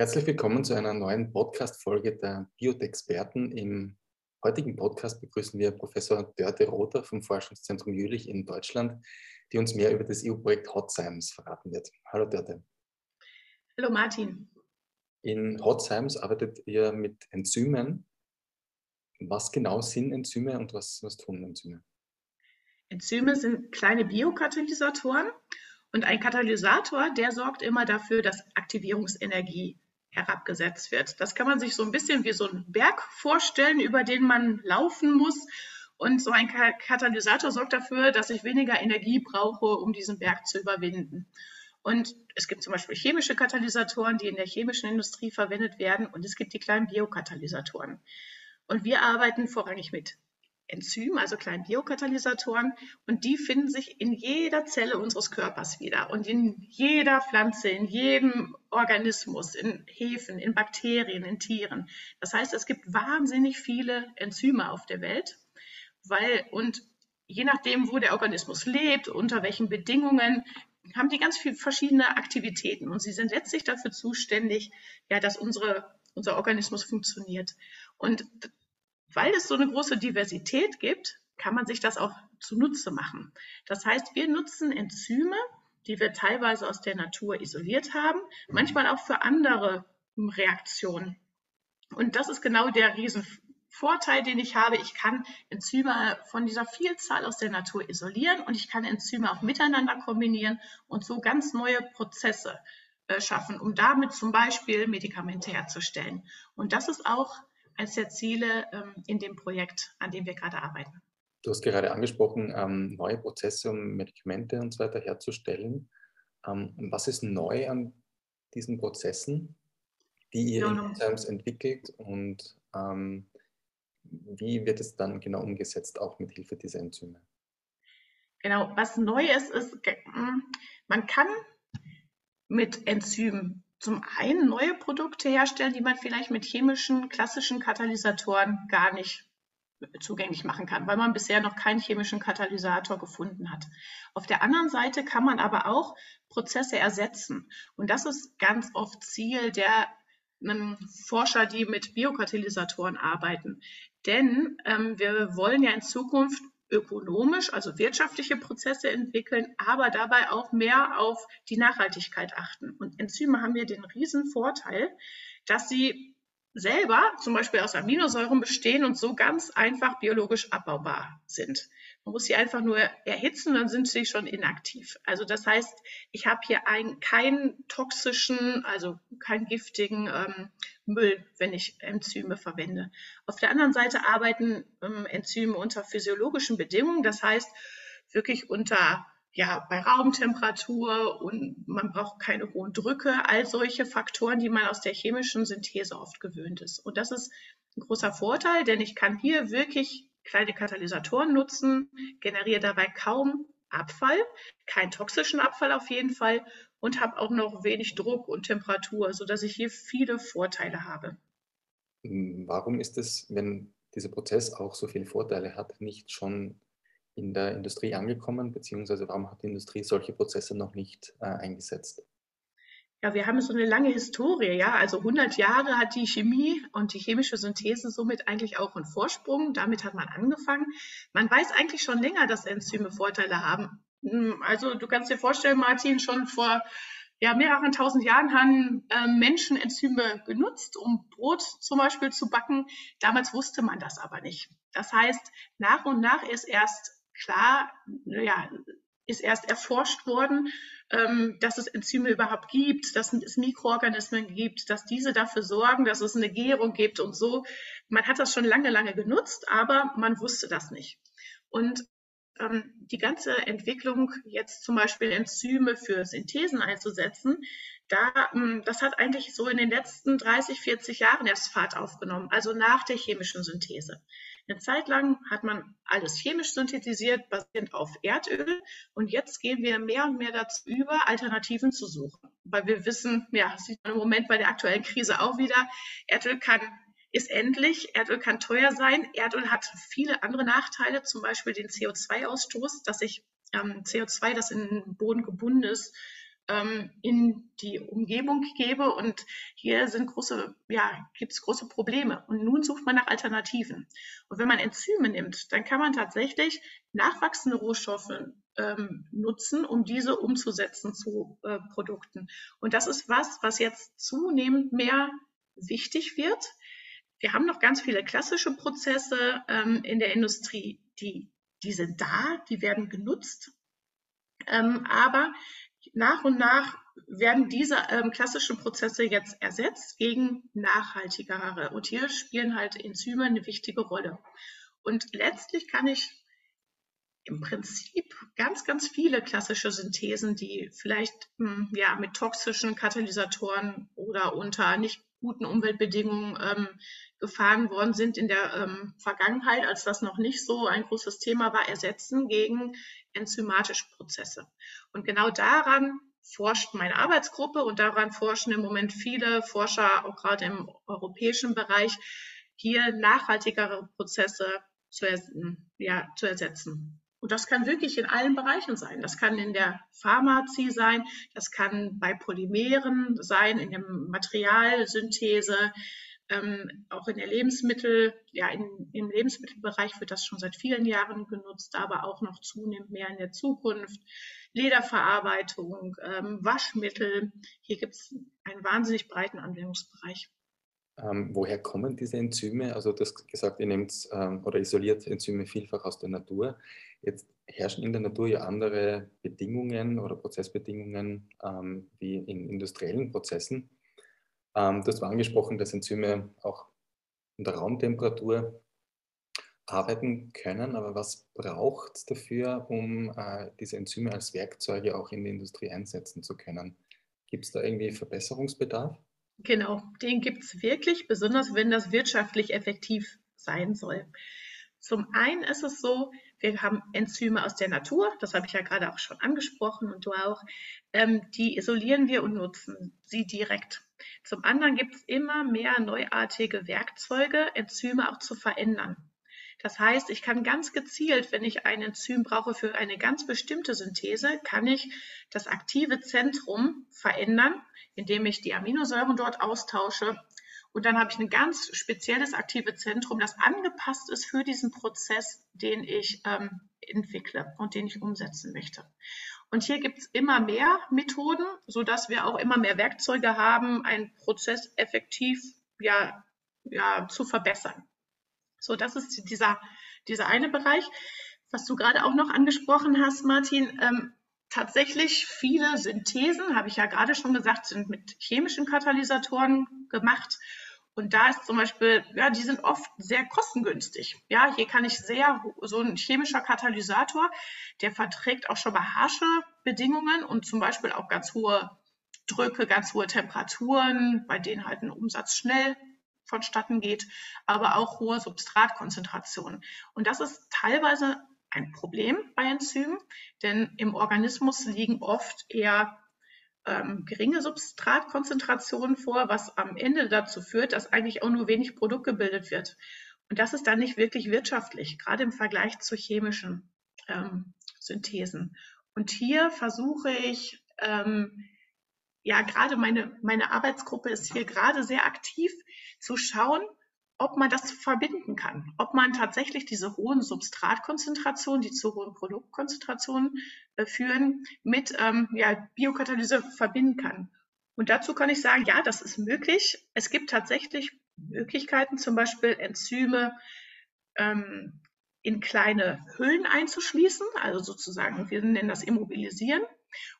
Herzlich willkommen zu einer neuen Podcast-Folge der Biotexperten. Im heutigen Podcast begrüßen wir Professor Dörte Rother vom Forschungszentrum Jülich in Deutschland, die uns mehr über das EU-Projekt Hot Science verraten wird. Hallo Dörte. Hallo Martin. In Hot Science arbeitet ihr mit Enzymen. Was genau sind Enzyme und was, was tun Enzyme? Enzyme sind kleine Biokatalysatoren und ein Katalysator, der sorgt immer dafür, dass Aktivierungsenergie herabgesetzt wird. Das kann man sich so ein bisschen wie so einen Berg vorstellen, über den man laufen muss. Und so ein Katalysator sorgt dafür, dass ich weniger Energie brauche, um diesen Berg zu überwinden. Und es gibt zum Beispiel chemische Katalysatoren, die in der chemischen Industrie verwendet werden. Und es gibt die kleinen Biokatalysatoren. Und wir arbeiten vorrangig mit Enzymen, also kleinen Biokatalysatoren, und die finden sich in jeder Zelle unseres Körpers wieder und in jeder Pflanze, in jedem Organismus, in Hefen, in Bakterien, in Tieren. Das heißt, es gibt wahnsinnig viele Enzyme auf der Welt, weil und je nachdem, wo der Organismus lebt, unter welchen Bedingungen, haben die ganz viele verschiedene Aktivitäten und sie sind letztlich dafür zuständig, ja, dass unsere, unser Organismus funktioniert. Und weil es so eine große Diversität gibt, kann man sich das auch zunutze machen. Das heißt, wir nutzen Enzyme, die wir teilweise aus der Natur isoliert haben, manchmal auch für andere Reaktionen. Und das ist genau der Riesenvorteil, den ich habe. Ich kann Enzyme von dieser Vielzahl aus der Natur isolieren und ich kann Enzyme auch miteinander kombinieren und so ganz neue Prozesse äh, schaffen, um damit zum Beispiel Medikamente herzustellen. Und das ist auch eines der Ziele ähm, in dem Projekt, an dem wir gerade arbeiten. Du hast gerade angesprochen, ähm, neue Prozesse, um Medikamente und so weiter herzustellen. Ähm, was ist neu an diesen Prozessen, die ihr in Enzymes entwickelt und wie wird es dann genau umgesetzt, auch mit Hilfe dieser Enzyme? Genau, was neu ist, ist, hm, man kann mit Enzymen zum einen neue Produkte herstellen, die man vielleicht mit chemischen, klassischen Katalysatoren gar nicht zugänglich machen kann, weil man bisher noch keinen chemischen Katalysator gefunden hat. Auf der anderen Seite kann man aber auch Prozesse ersetzen. Und das ist ganz oft Ziel der ähm, Forscher, die mit Biokatalysatoren arbeiten. Denn ähm, wir wollen ja in Zukunft ökonomisch, also wirtschaftliche Prozesse entwickeln, aber dabei auch mehr auf die Nachhaltigkeit achten. Und Enzyme haben hier den riesen Vorteil, dass sie selber zum Beispiel aus Aminosäuren bestehen und so ganz einfach biologisch abbaubar sind. Man muss sie einfach nur erhitzen, dann sind sie schon inaktiv. Also das heißt, ich habe hier ein, keinen toxischen, also keinen giftigen ähm, Müll, wenn ich Enzyme verwende. Auf der anderen Seite arbeiten ähm, Enzyme unter physiologischen Bedingungen, das heißt wirklich unter ja, bei Raumtemperatur und man braucht keine hohen Drücke, all solche Faktoren, die man aus der chemischen Synthese oft gewöhnt ist. Und das ist ein großer Vorteil, denn ich kann hier wirklich kleine Katalysatoren nutzen, generiere dabei kaum Abfall, keinen toxischen Abfall auf jeden Fall und habe auch noch wenig Druck und Temperatur, sodass ich hier viele Vorteile habe. Hm, warum ist es, wenn dieser Prozess auch so viele Vorteile hat, nicht schon in der Industrie angekommen, beziehungsweise warum hat die Industrie solche Prozesse noch nicht äh, eingesetzt? Ja, wir haben so eine lange Historie, ja. Also 100 Jahre hat die Chemie und die chemische Synthese somit eigentlich auch einen Vorsprung. Damit hat man angefangen. Man weiß eigentlich schon länger, dass Enzyme Vorteile haben. Hm, also du kannst dir vorstellen, Martin, schon vor ja, mehreren tausend Jahren haben äh, Menschen Enzyme genutzt, um Brot zum Beispiel zu backen. Damals wusste man das aber nicht. Das heißt, nach und nach ist erst klar, ja, ist erst erforscht worden, ähm, dass es Enzyme überhaupt gibt, dass es Mikroorganismen gibt, dass diese dafür sorgen, dass es eine Gärung gibt und so. Man hat das schon lange, lange genutzt, aber man wusste das nicht. Und ähm, die ganze Entwicklung, jetzt zum Beispiel Enzyme für Synthesen einzusetzen, da, ähm, das hat eigentlich so in den letzten 30, 40 Jahren erst Fahrt aufgenommen, also nach der chemischen Synthese. Eine Zeit lang hat man alles chemisch synthetisiert, basierend auf Erdöl. Und jetzt gehen wir mehr und mehr dazu über, Alternativen zu suchen. Weil wir wissen, ja, sieht man im Moment bei der aktuellen Krise auch wieder, Erdöl kann ist endlich. Erdöl kann teuer sein. Erdöl hat viele andere Nachteile, zum Beispiel den CO2-Ausstoß, dass ich ähm, CO2, das in den Boden gebunden ist, ähm, in die Umgebung gebe und hier sind große, ja, gibt es große Probleme. Und nun sucht man nach Alternativen. Und wenn man Enzyme nimmt, dann kann man tatsächlich nachwachsende Rohstoffe ähm, nutzen, um diese umzusetzen zu äh, Produkten. Und das ist was, was jetzt zunehmend mehr wichtig wird. Wir haben noch ganz viele klassische Prozesse ähm, in der Industrie, die, die sind da, die werden genutzt. Ähm, aber nach und nach werden diese ähm, klassischen Prozesse jetzt ersetzt gegen nachhaltigere. Und hier spielen halt Enzyme eine wichtige Rolle. Und letztlich kann ich im Prinzip ganz, ganz viele klassische Synthesen, die vielleicht hm, ja, mit toxischen Katalysatoren oder unter nicht guten Umweltbedingungen ähm, gefahren worden sind in der ähm, Vergangenheit, als das noch nicht so ein großes Thema war, ersetzen gegen enzymatische Prozesse. Und genau daran forscht meine Arbeitsgruppe und daran forschen im Moment viele Forscher, auch gerade im europäischen Bereich, hier nachhaltigere Prozesse zu, ja, zu ersetzen. Und das kann wirklich in allen Bereichen sein. Das kann in der Pharmazie sein, das kann bei Polymeren sein, in der Materialsynthese, ähm, auch in der Lebensmittel, ja, in, im Lebensmittelbereich wird das schon seit vielen Jahren genutzt, aber auch noch zunehmend mehr in der Zukunft. Lederverarbeitung, ähm, Waschmittel. Hier gibt es einen wahnsinnig breiten Anwendungsbereich. Ähm, woher kommen diese Enzyme? Also du hast gesagt, ihr nehmt ähm, oder isoliert Enzyme vielfach aus der Natur. Jetzt herrschen in der Natur ja andere Bedingungen oder Prozessbedingungen ähm, wie in industriellen Prozessen. Ähm, du hast angesprochen, dass Enzyme auch unter Raumtemperatur arbeiten können, aber was braucht es dafür, um äh, diese Enzyme als Werkzeuge auch in der Industrie einsetzen zu können? Gibt es da irgendwie Verbesserungsbedarf? Genau, den gibt es wirklich, besonders wenn das wirtschaftlich effektiv sein soll. Zum einen ist es so, wir haben Enzyme aus der Natur, das habe ich ja gerade auch schon angesprochen und du auch, ähm, die isolieren wir und nutzen sie direkt. Zum anderen gibt es immer mehr neuartige Werkzeuge, Enzyme auch zu verändern. Das heißt, ich kann ganz gezielt, wenn ich ein Enzym brauche für eine ganz bestimmte Synthese, kann ich das aktive Zentrum verändern, indem ich die Aminosäuren dort austausche. Und dann habe ich ein ganz spezielles aktive Zentrum, das angepasst ist für diesen Prozess, den ich ähm, entwickle und den ich umsetzen möchte. Und hier gibt es immer mehr Methoden, sodass wir auch immer mehr Werkzeuge haben, einen Prozess effektiv ja, ja, zu verbessern. So, das ist dieser, dieser eine Bereich. Was du gerade auch noch angesprochen hast, Martin, ähm, tatsächlich viele Synthesen, habe ich ja gerade schon gesagt, sind mit chemischen Katalysatoren gemacht. Und da ist zum Beispiel, ja, die sind oft sehr kostengünstig. Ja, hier kann ich sehr, so ein chemischer Katalysator, der verträgt auch schon mal harsche Bedingungen und zum Beispiel auch ganz hohe Drücke, ganz hohe Temperaturen, bei denen halt ein Umsatz schnell vonstatten geht, aber auch hohe Substratkonzentrationen. Und das ist teilweise ein Problem bei Enzymen, denn im Organismus liegen oft eher ähm, geringe Substratkonzentrationen vor, was am Ende dazu führt, dass eigentlich auch nur wenig Produkt gebildet wird. Und das ist dann nicht wirklich wirtschaftlich, gerade im Vergleich zu chemischen ähm, Synthesen. Und hier versuche ich, ähm, ja, gerade meine, meine Arbeitsgruppe ist hier gerade sehr aktiv zu schauen, ob man das verbinden kann, ob man tatsächlich diese hohen Substratkonzentrationen, die zu hohen Produktkonzentrationen äh, führen, mit ähm, ja, Biokatalyse verbinden kann. Und dazu kann ich sagen, ja, das ist möglich. Es gibt tatsächlich Möglichkeiten, zum Beispiel Enzyme ähm, in kleine Hüllen einzuschließen, also sozusagen, wir nennen das Immobilisieren.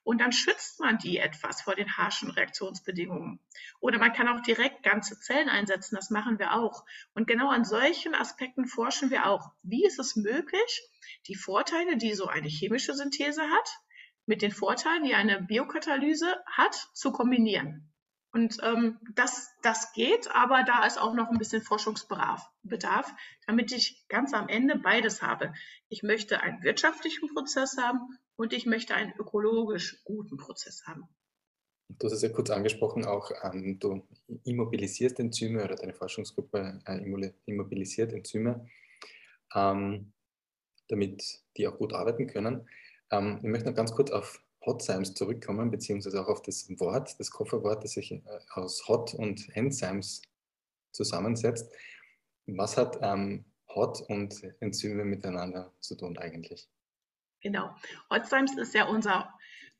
Und dann schützt man die etwas vor den harschen Reaktionsbedingungen. Oder man kann auch direkt ganze Zellen einsetzen, das machen wir auch. Und genau an solchen Aspekten forschen wir auch. Wie ist es möglich, die Vorteile, die so eine chemische Synthese hat, mit den Vorteilen, die eine Biokatalyse hat, zu kombinieren? Und ähm, das, das geht, aber da ist auch noch ein bisschen Forschungsbedarf, Bedarf, damit ich ganz am Ende beides habe. Ich möchte einen wirtschaftlichen Prozess haben und ich möchte einen ökologisch guten Prozess haben. Du hast es ja kurz angesprochen, auch ähm, du immobilisierst Enzyme oder deine Forschungsgruppe äh, immobilisiert Enzyme, ähm, damit die auch gut arbeiten können. Ähm, ich möchte noch ganz kurz auf Hotzymes zurückkommen, beziehungsweise auch auf das Wort, das Kofferwort, das sich äh, aus Hot und Enzymes zusammensetzt. Was hat ähm, Hot und Enzyme miteinander zu tun eigentlich? Genau. Hotzymes ist ja unser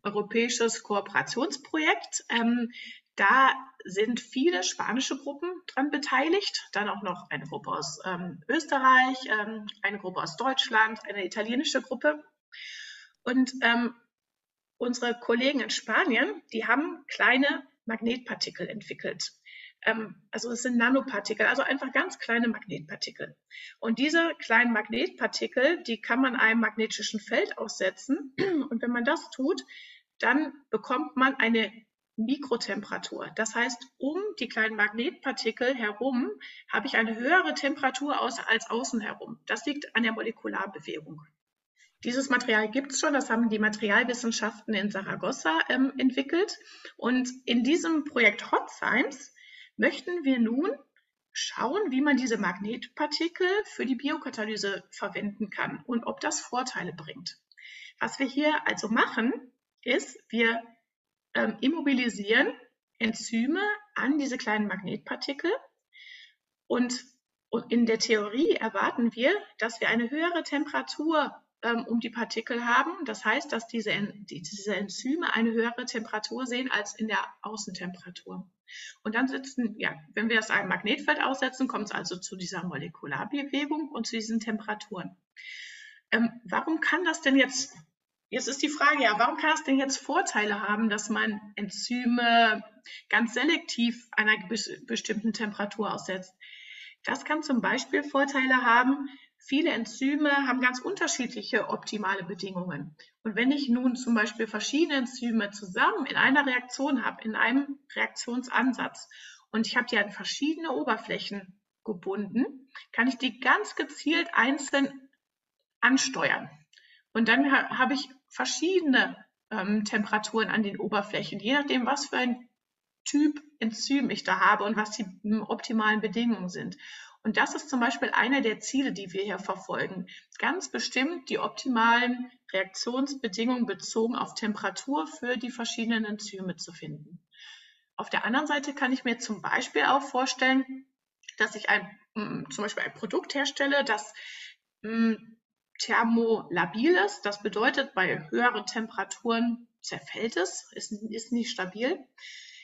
europäisches Kooperationsprojekt. Ähm, da sind viele spanische Gruppen dran beteiligt, dann auch noch eine Gruppe aus ähm, Österreich, ähm, eine Gruppe aus Deutschland, eine italienische Gruppe. Und ähm, unsere Kollegen in Spanien, die haben kleine Magnetpartikel entwickelt. Ähm, also es sind Nanopartikel, also einfach ganz kleine Magnetpartikel. Und diese kleinen Magnetpartikel, die kann man einem magnetischen Feld aussetzen. Und wenn man das tut, dann bekommt man eine Mikrotemperatur. Das heißt, um die kleinen Magnetpartikel herum habe ich eine höhere Temperatur als außen herum. Das liegt an der Molekularbewegung. Dieses Material gibt es schon, das haben die Materialwissenschaften in Saragossa ähm, entwickelt. Und in diesem Projekt Hot Science möchten wir nun schauen, wie man diese Magnetpartikel für die Biokatalyse verwenden kann und ob das Vorteile bringt. Was wir hier also machen, ist, wir ähm, immobilisieren Enzyme an diese kleinen Magnetpartikel und in der Theorie erwarten wir, dass wir eine höhere Temperatur ähm, um die Partikel haben. Das heißt, dass diese, die, diese Enzyme eine höhere Temperatur sehen als in der Außentemperatur. Und dann sitzen, ja, wenn wir das einem Magnetfeld aussetzen, kommt es also zu dieser Molekularbewegung und zu diesen Temperaturen. Ähm, warum kann das denn jetzt, jetzt ist die Frage ja, warum kann das denn jetzt Vorteile haben, dass man Enzyme ganz selektiv einer bestimmten Temperatur aussetzt? Das kann zum Beispiel Vorteile haben, Viele Enzyme haben ganz unterschiedliche optimale Bedingungen. Und wenn ich nun zum Beispiel verschiedene Enzyme zusammen in einer Reaktion habe, in einem Reaktionsansatz, und ich habe die an verschiedene Oberflächen gebunden, kann ich die ganz gezielt einzeln ansteuern. Und dann ha habe ich verschiedene ähm, Temperaturen an den Oberflächen, je nachdem, was für ein Typ Enzym ich da habe und was die optimalen Bedingungen sind. Und das ist zum Beispiel einer der Ziele, die wir hier verfolgen. Ganz bestimmt die optimalen Reaktionsbedingungen bezogen auf Temperatur für die verschiedenen Enzyme zu finden. Auf der anderen Seite kann ich mir zum Beispiel auch vorstellen, dass ich ein, mm, zum Beispiel ein Produkt herstelle, das mm, thermolabil ist. Das bedeutet, bei höheren Temperaturen zerfällt es, ist, ist nicht stabil.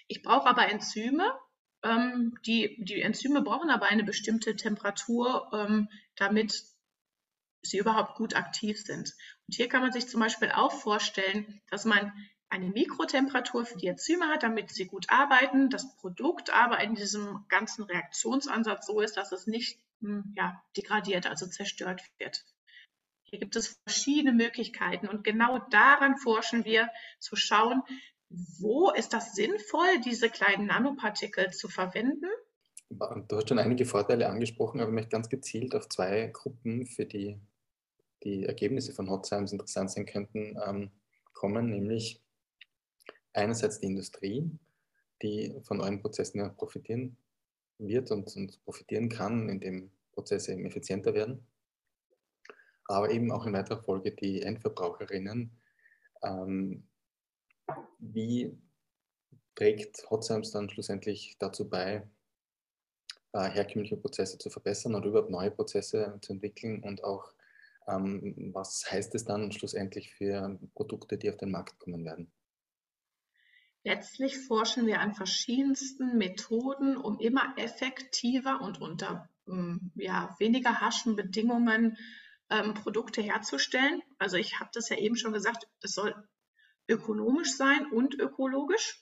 Ich brauche aber Enzyme, ähm, die, die Enzyme brauchen aber eine bestimmte Temperatur, ähm, damit sie überhaupt gut aktiv sind. Und hier kann man sich zum Beispiel auch vorstellen, dass man eine Mikrotemperatur für die Enzyme hat, damit sie gut arbeiten, das Produkt aber in diesem ganzen Reaktionsansatz so ist, dass es nicht hm, ja, degradiert, also zerstört wird. Hier gibt es verschiedene Möglichkeiten und genau daran forschen wir, zu schauen, wo ist das sinnvoll, diese kleinen Nanopartikel zu verwenden? Du hast schon einige Vorteile angesprochen, aber ich möchte ganz gezielt auf zwei Gruppen, für die die Ergebnisse von Hot Science interessant sein könnten, ähm, kommen, nämlich einerseits die Industrie, die von euren Prozessen profitieren wird und, und profitieren kann, indem Prozesse eben effizienter werden, aber eben auch in weiterer Folge die Endverbraucherinnen, ähm, wie trägt Hotzymes dann schlussendlich dazu bei, äh, herkömmliche Prozesse zu verbessern oder überhaupt neue Prozesse zu entwickeln und auch ähm, was heißt es dann schlussendlich für Produkte, die auf den Markt kommen werden? Letztlich forschen wir an verschiedensten Methoden, um immer effektiver und unter ähm, ja, weniger harschen Bedingungen ähm, Produkte herzustellen. Also ich habe das ja eben schon gesagt, es soll ökonomisch sein und ökologisch.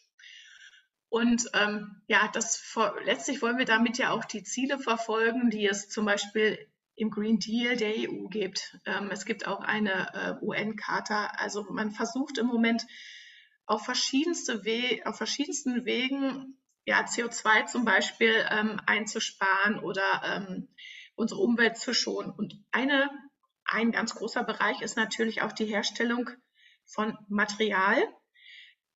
Und ähm, ja, das letztlich wollen wir damit ja auch die Ziele verfolgen, die es zum Beispiel im Green Deal der EU gibt. Ähm, es gibt auch eine äh, UN-Charta. Also man versucht im Moment auf, verschiedenste We auf verschiedensten Wegen ja, CO2 zum Beispiel ähm, einzusparen oder ähm, unsere Umwelt zu schonen. Und eine, ein ganz großer Bereich ist natürlich auch die Herstellung von Material,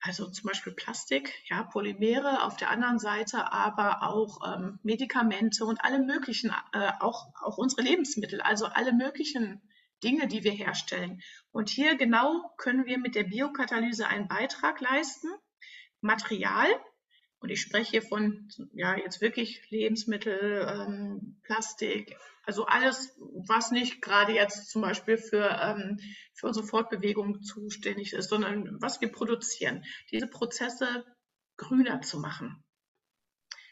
also zum Beispiel Plastik, ja, Polymere auf der anderen Seite, aber auch ähm, Medikamente und alle möglichen, äh, auch, auch unsere Lebensmittel, also alle möglichen Dinge, die wir herstellen. Und hier genau können wir mit der Biokatalyse einen Beitrag leisten. Material, und ich spreche hier von, ja, jetzt wirklich Lebensmittel, ähm, Plastik, also alles, was nicht gerade jetzt zum Beispiel für, ähm, für unsere Fortbewegung zuständig ist, sondern was wir produzieren, diese Prozesse grüner zu machen.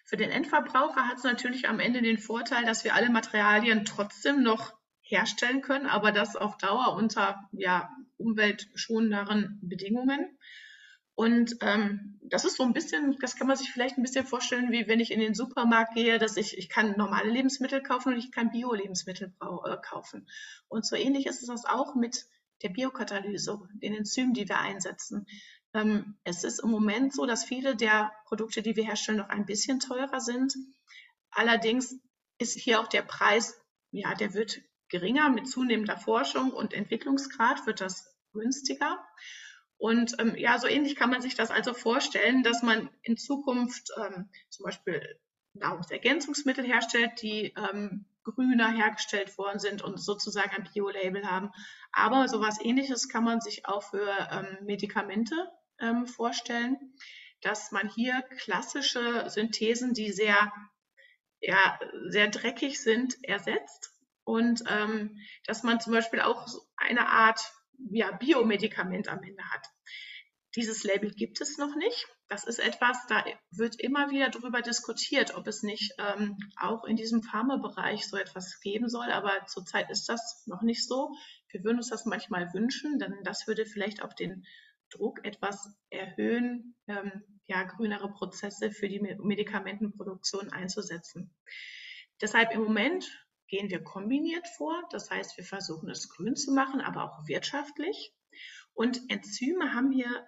Für den Endverbraucher hat es natürlich am Ende den Vorteil, dass wir alle Materialien trotzdem noch herstellen können, aber das auf Dauer unter ja, umweltschonenderen Bedingungen. Und ähm, das ist so ein bisschen, das kann man sich vielleicht ein bisschen vorstellen, wie wenn ich in den Supermarkt gehe, dass ich, ich kann normale Lebensmittel kaufen und ich kann Bio-Lebensmittel äh, kaufen. Und so ähnlich ist es das auch mit der Biokatalyse, den Enzymen, die wir einsetzen. Ähm, es ist im Moment so, dass viele der Produkte, die wir herstellen, noch ein bisschen teurer sind. Allerdings ist hier auch der Preis, ja, der wird geringer mit zunehmender Forschung und Entwicklungsgrad wird das günstiger. Und ähm, ja, so ähnlich kann man sich das also vorstellen, dass man in Zukunft ähm, zum Beispiel Nahrungsergänzungsmittel herstellt, die ähm, grüner hergestellt worden sind und sozusagen ein Bio-Label haben. Aber sowas ähnliches kann man sich auch für ähm, Medikamente ähm, vorstellen, dass man hier klassische Synthesen, die sehr, ja, sehr dreckig sind, ersetzt und ähm, dass man zum Beispiel auch eine Art ja, Biomedikament am Ende hat. Dieses Label gibt es noch nicht. Das ist etwas, da wird immer wieder darüber diskutiert, ob es nicht ähm, auch in diesem Pharmabereich so etwas geben soll. Aber zurzeit ist das noch nicht so. Wir würden uns das manchmal wünschen, denn das würde vielleicht auch den Druck etwas erhöhen, ähm, ja, grünere Prozesse für die Medikamentenproduktion einzusetzen. Deshalb im Moment gehen wir kombiniert vor. Das heißt, wir versuchen es grün zu machen, aber auch wirtschaftlich. Und Enzyme haben hier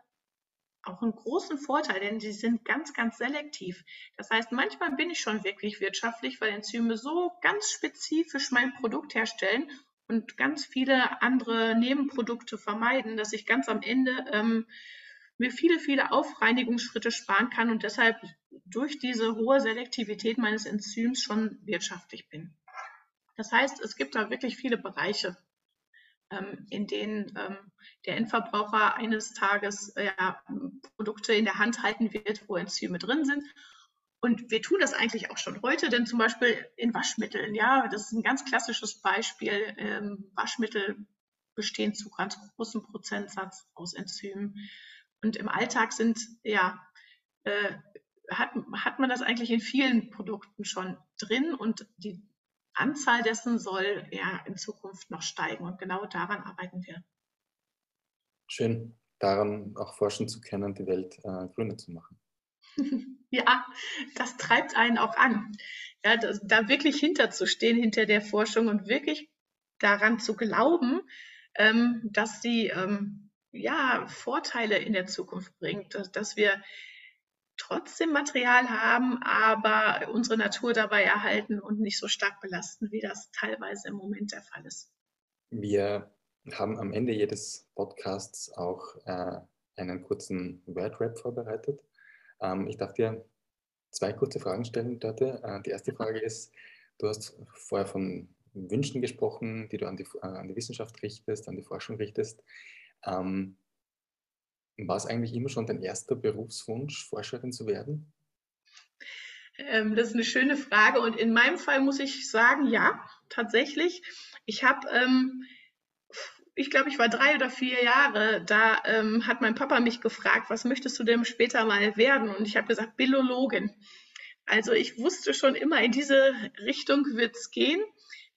auch einen großen Vorteil, denn sie sind ganz, ganz selektiv. Das heißt, manchmal bin ich schon wirklich wirtschaftlich, weil Enzyme so ganz spezifisch mein Produkt herstellen und ganz viele andere Nebenprodukte vermeiden, dass ich ganz am Ende ähm, mir viele, viele Aufreinigungsschritte sparen kann und deshalb durch diese hohe Selektivität meines Enzyms schon wirtschaftlich bin. Das heißt, es gibt da wirklich viele Bereiche, ähm, in denen ähm, der Endverbraucher eines Tages äh, ja, Produkte in der Hand halten wird, wo Enzyme drin sind. Und wir tun das eigentlich auch schon heute, denn zum Beispiel in Waschmitteln, ja, das ist ein ganz klassisches Beispiel. Ähm, Waschmittel bestehen zu ganz großem Prozentsatz aus Enzymen. Und im Alltag sind, ja, äh, hat, hat man das eigentlich in vielen Produkten schon drin und die Anzahl dessen soll ja in Zukunft noch steigen und genau daran arbeiten wir. Schön, daran auch forschen zu können, die Welt äh, grüner zu machen. ja, das treibt einen auch an. Ja, das, da wirklich hinterzustehen, hinter der Forschung und wirklich daran zu glauben, ähm, dass sie ähm, ja, Vorteile in der Zukunft bringt, dass, dass wir trotzdem Material haben, aber unsere Natur dabei erhalten und nicht so stark belasten, wie das teilweise im Moment der Fall ist. Wir haben am Ende jedes Podcasts auch äh, einen kurzen Word-Rap vorbereitet. Ähm, ich darf dir zwei kurze Fragen stellen, Dörte. Äh, die erste Frage ist, du hast vorher von Wünschen gesprochen, die du an die, äh, an die Wissenschaft richtest, an die Forschung richtest. Ähm, war es eigentlich immer schon dein erster Berufswunsch, Forscherin zu werden? Ähm, das ist eine schöne Frage und in meinem Fall muss ich sagen, ja, tatsächlich. Ich habe, ähm, ich glaube, ich war drei oder vier Jahre, da ähm, hat mein Papa mich gefragt, was möchtest du denn später mal werden? Und ich habe gesagt, Billologin. Also ich wusste schon immer, in diese Richtung wird es gehen.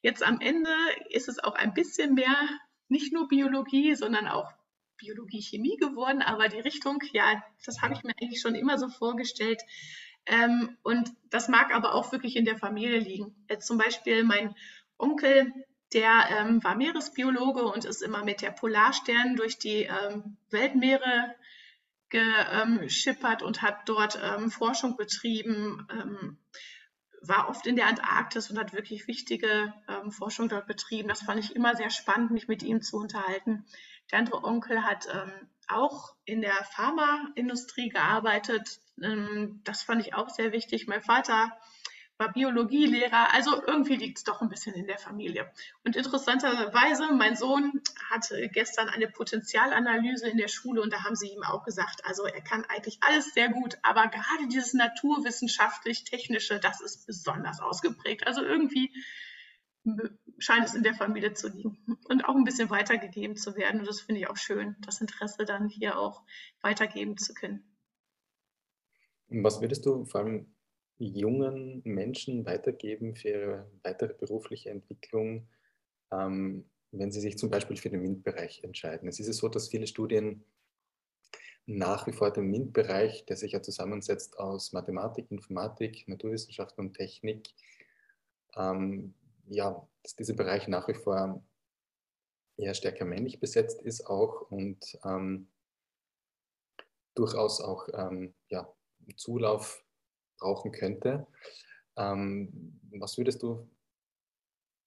Jetzt am Ende ist es auch ein bisschen mehr, nicht nur Biologie, sondern auch Biologie, Chemie geworden, aber die Richtung, ja, das habe ich mir eigentlich schon immer so vorgestellt. Ähm, und das mag aber auch wirklich in der Familie liegen. Jetzt zum Beispiel mein Onkel, der ähm, war Meeresbiologe und ist immer mit der Polarstern durch die ähm, Weltmeere geschippert und hat dort ähm, Forschung betrieben, ähm, war oft in der Antarktis und hat wirklich wichtige ähm, Forschung dort betrieben. Das fand ich immer sehr spannend, mich mit ihm zu unterhalten. Der andere Onkel hat ähm, auch in der Pharmaindustrie gearbeitet. Ähm, das fand ich auch sehr wichtig. Mein Vater war Biologielehrer, also irgendwie liegt es doch ein bisschen in der Familie. Und interessanterweise, mein Sohn hatte gestern eine Potenzialanalyse in der Schule und da haben sie ihm auch gesagt, also er kann eigentlich alles sehr gut, aber gerade dieses naturwissenschaftlich-technische, das ist besonders ausgeprägt. Also irgendwie scheint es in der Familie zu liegen und auch ein bisschen weitergegeben zu werden. Und das finde ich auch schön, das Interesse dann hier auch weitergeben zu können. Was würdest du vor allem jungen Menschen weitergeben für ihre weitere berufliche Entwicklung, ähm, wenn sie sich zum Beispiel für den MINT-Bereich entscheiden? Es ist so, dass viele Studien nach wie vor den MINT-Bereich, der sich ja zusammensetzt aus Mathematik, Informatik, Naturwissenschaften und Technik, ähm, ja, dass dieser Bereich nach wie vor eher stärker männlich besetzt ist auch und ähm, durchaus auch ähm, ja, Zulauf brauchen könnte. Ähm, was würdest du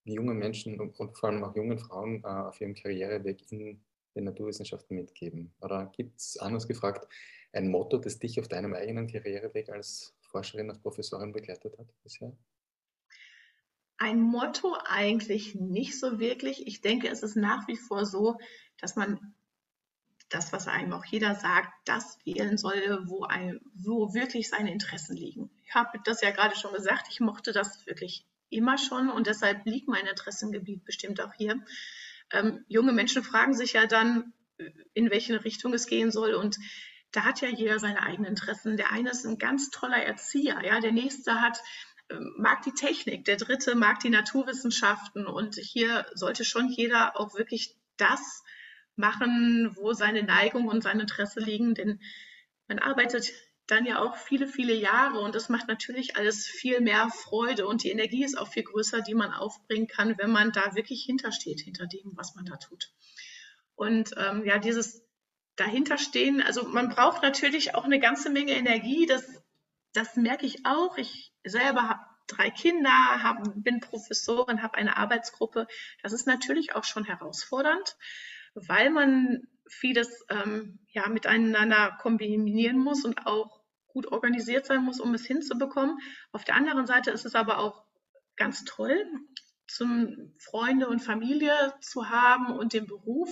jungen Menschen und, vor allem auch jungen Frauen äh, auf ihrem Karriereweg in den Naturwissenschaften mitgeben? Oder gibt es anders gefragt ein Motto, das dich auf deinem eigenen Karriereweg als Forscherin, als Professorin begleitet hat bisher? Ein Motto eigentlich nicht so wirklich. Ich denke, es ist nach wie vor so, dass man das, was einem auch jeder sagt, das wählen soll, wo, ein, wo wirklich seine Interessen liegen. Ich habe das ja gerade schon gesagt, ich mochte das wirklich immer schon und deshalb liegt mein Interessengebiet bestimmt auch hier. Ähm, junge Menschen fragen sich ja dann, in welche Richtung es gehen soll und da hat ja jeder seine eigenen Interessen. Der eine ist ein ganz toller Erzieher, ja, der nächste hat mag die Technik, der dritte mag die Naturwissenschaften und hier sollte schon jeder auch wirklich das machen, wo seine Neigung und sein Interesse liegen, denn man arbeitet dann ja auch viele, viele Jahre und das macht natürlich alles viel mehr Freude und die Energie ist auch viel größer, die man aufbringen kann, wenn man da wirklich hintersteht, hinter dem, was man da tut. Und ähm, ja, dieses dahinterstehen, also man braucht natürlich auch eine ganze Menge Energie, das, das merke ich auch. Ich selber habe drei Kinder, hab, bin Professorin, habe eine Arbeitsgruppe. Das ist natürlich auch schon herausfordernd weil man vieles ähm, ja, miteinander kombinieren muss und auch gut organisiert sein muss, um es hinzubekommen. Auf der anderen Seite ist es aber auch ganz toll, zum Freunde und Familie zu haben und den Beruf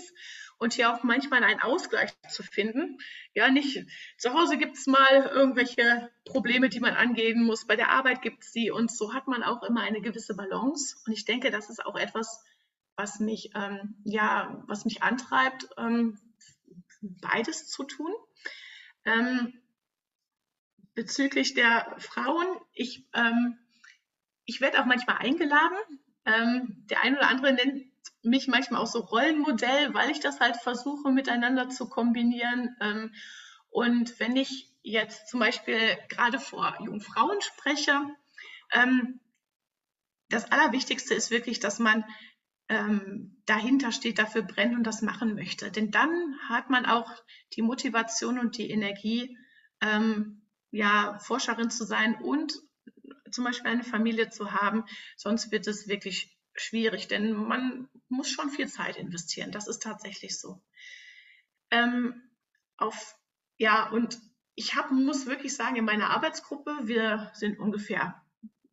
und hier auch manchmal einen Ausgleich zu finden. Ja, nicht zu Hause gibt es mal irgendwelche Probleme, die man angehen muss, bei der Arbeit gibt es sie und so hat man auch immer eine gewisse Balance. Und ich denke, das ist auch etwas, was mich, ähm, ja, was mich antreibt, ähm, beides zu tun. Ähm, bezüglich der Frauen, ich, ähm, ich werde auch manchmal eingeladen. Ähm, der eine oder andere nennt mich manchmal auch so Rollenmodell, weil ich das halt versuche miteinander zu kombinieren. Ähm, und wenn ich jetzt zum Beispiel gerade vor jungen Frauen spreche, das Allerwichtigste ist wirklich, dass man ähm, dahinter steht, dafür brennt und das machen möchte. Denn dann hat man auch die Motivation und die Energie, ähm, ja, Forscherin zu sein und zum Beispiel eine Familie zu haben. Sonst wird es wirklich schwierig, denn man muss schon viel Zeit investieren. Das ist tatsächlich so. Ähm, auf, ja, und ich hab, muss wirklich sagen, in meiner Arbeitsgruppe, wir sind ungefähr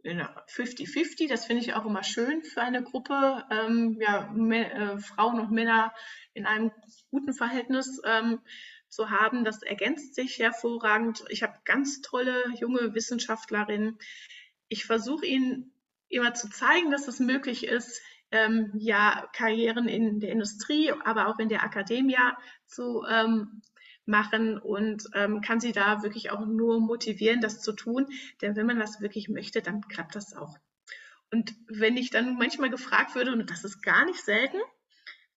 50-50, das finde ich auch immer schön für eine Gruppe, ähm, ja, äh, Frauen und Männer in einem guten Verhältnis ähm, zu haben. Das ergänzt sich hervorragend. Ich habe ganz tolle junge Wissenschaftlerinnen. Ich versuche ihnen immer zu zeigen, dass es möglich ist, ähm, ja, Karrieren in der Industrie, aber auch in der Akademie zu ähm, machen und ähm, kann sie da wirklich auch nur motivieren, das zu tun. Denn wenn man das wirklich möchte, dann klappt das auch. Und wenn ich dann manchmal gefragt würde, und das ist gar nicht selten,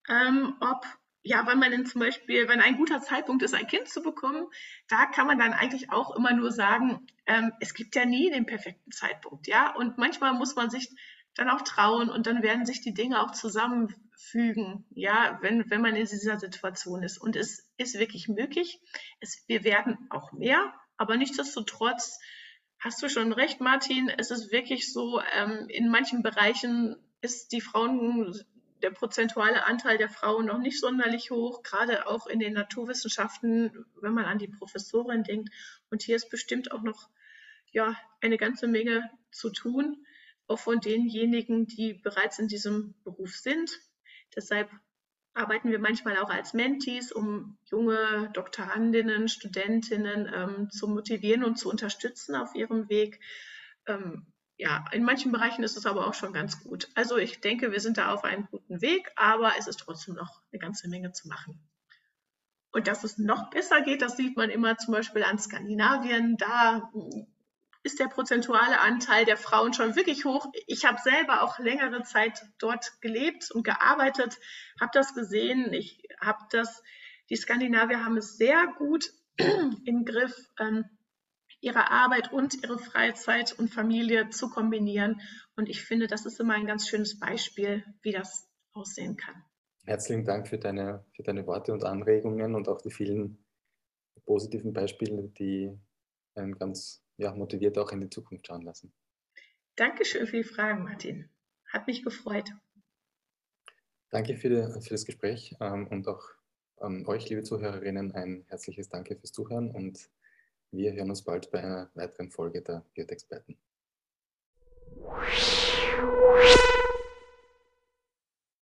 ähm, ob ja, weil man denn zum Beispiel, wenn ein guter Zeitpunkt ist, ein Kind zu bekommen, da kann man dann eigentlich auch immer nur sagen, ähm, es gibt ja nie den perfekten Zeitpunkt, ja. Und manchmal muss man sich dann auch trauen und dann werden sich die Dinge auch zusammenfügen, ja, wenn, wenn man in dieser Situation ist. Und es ist wirklich möglich. Es, wir werden auch mehr, aber nichtsdestotrotz hast du schon recht, Martin. Es ist wirklich so, ähm, in manchen Bereichen ist die Frauen, der prozentuale Anteil der Frauen noch nicht sonderlich hoch, gerade auch in den Naturwissenschaften, wenn man an die Professorin denkt. Und hier ist bestimmt auch noch ja eine ganze Menge zu tun, auch von denjenigen, die bereits in diesem Beruf sind. Deshalb arbeiten wir manchmal auch als Mentees, um junge Doktorandinnen, Studentinnen ähm, zu motivieren und zu unterstützen auf ihrem Weg. Ähm, ja, in manchen Bereichen ist es aber auch schon ganz gut. Also ich denke, wir sind da auf einem guten Weg, aber es ist trotzdem noch eine ganze Menge zu machen. Und dass es noch besser geht, das sieht man immer zum Beispiel an Skandinavien. Da ist der prozentuale Anteil der Frauen schon wirklich hoch. Ich habe selber auch längere Zeit dort gelebt und gearbeitet, habe das gesehen. Ich habe das, die Skandinavier haben es sehr gut im Griff, ähm, ihre Arbeit und ihre Freizeit und Familie zu kombinieren. Und ich finde, das ist immer ein ganz schönes Beispiel, wie das aussehen kann. Herzlichen Dank für deine, für deine Worte und Anregungen und auch die vielen positiven Beispiele, die einen ganz ja, motiviert auch in die Zukunft schauen lassen. Dankeschön für die Fragen, Martin. Hat mich gefreut. Danke für, die, für das Gespräch ähm, und auch an euch, liebe Zuhörerinnen, ein herzliches Danke fürs Zuhören und wir hören uns bald bei einer weiteren Folge der Biotexperten.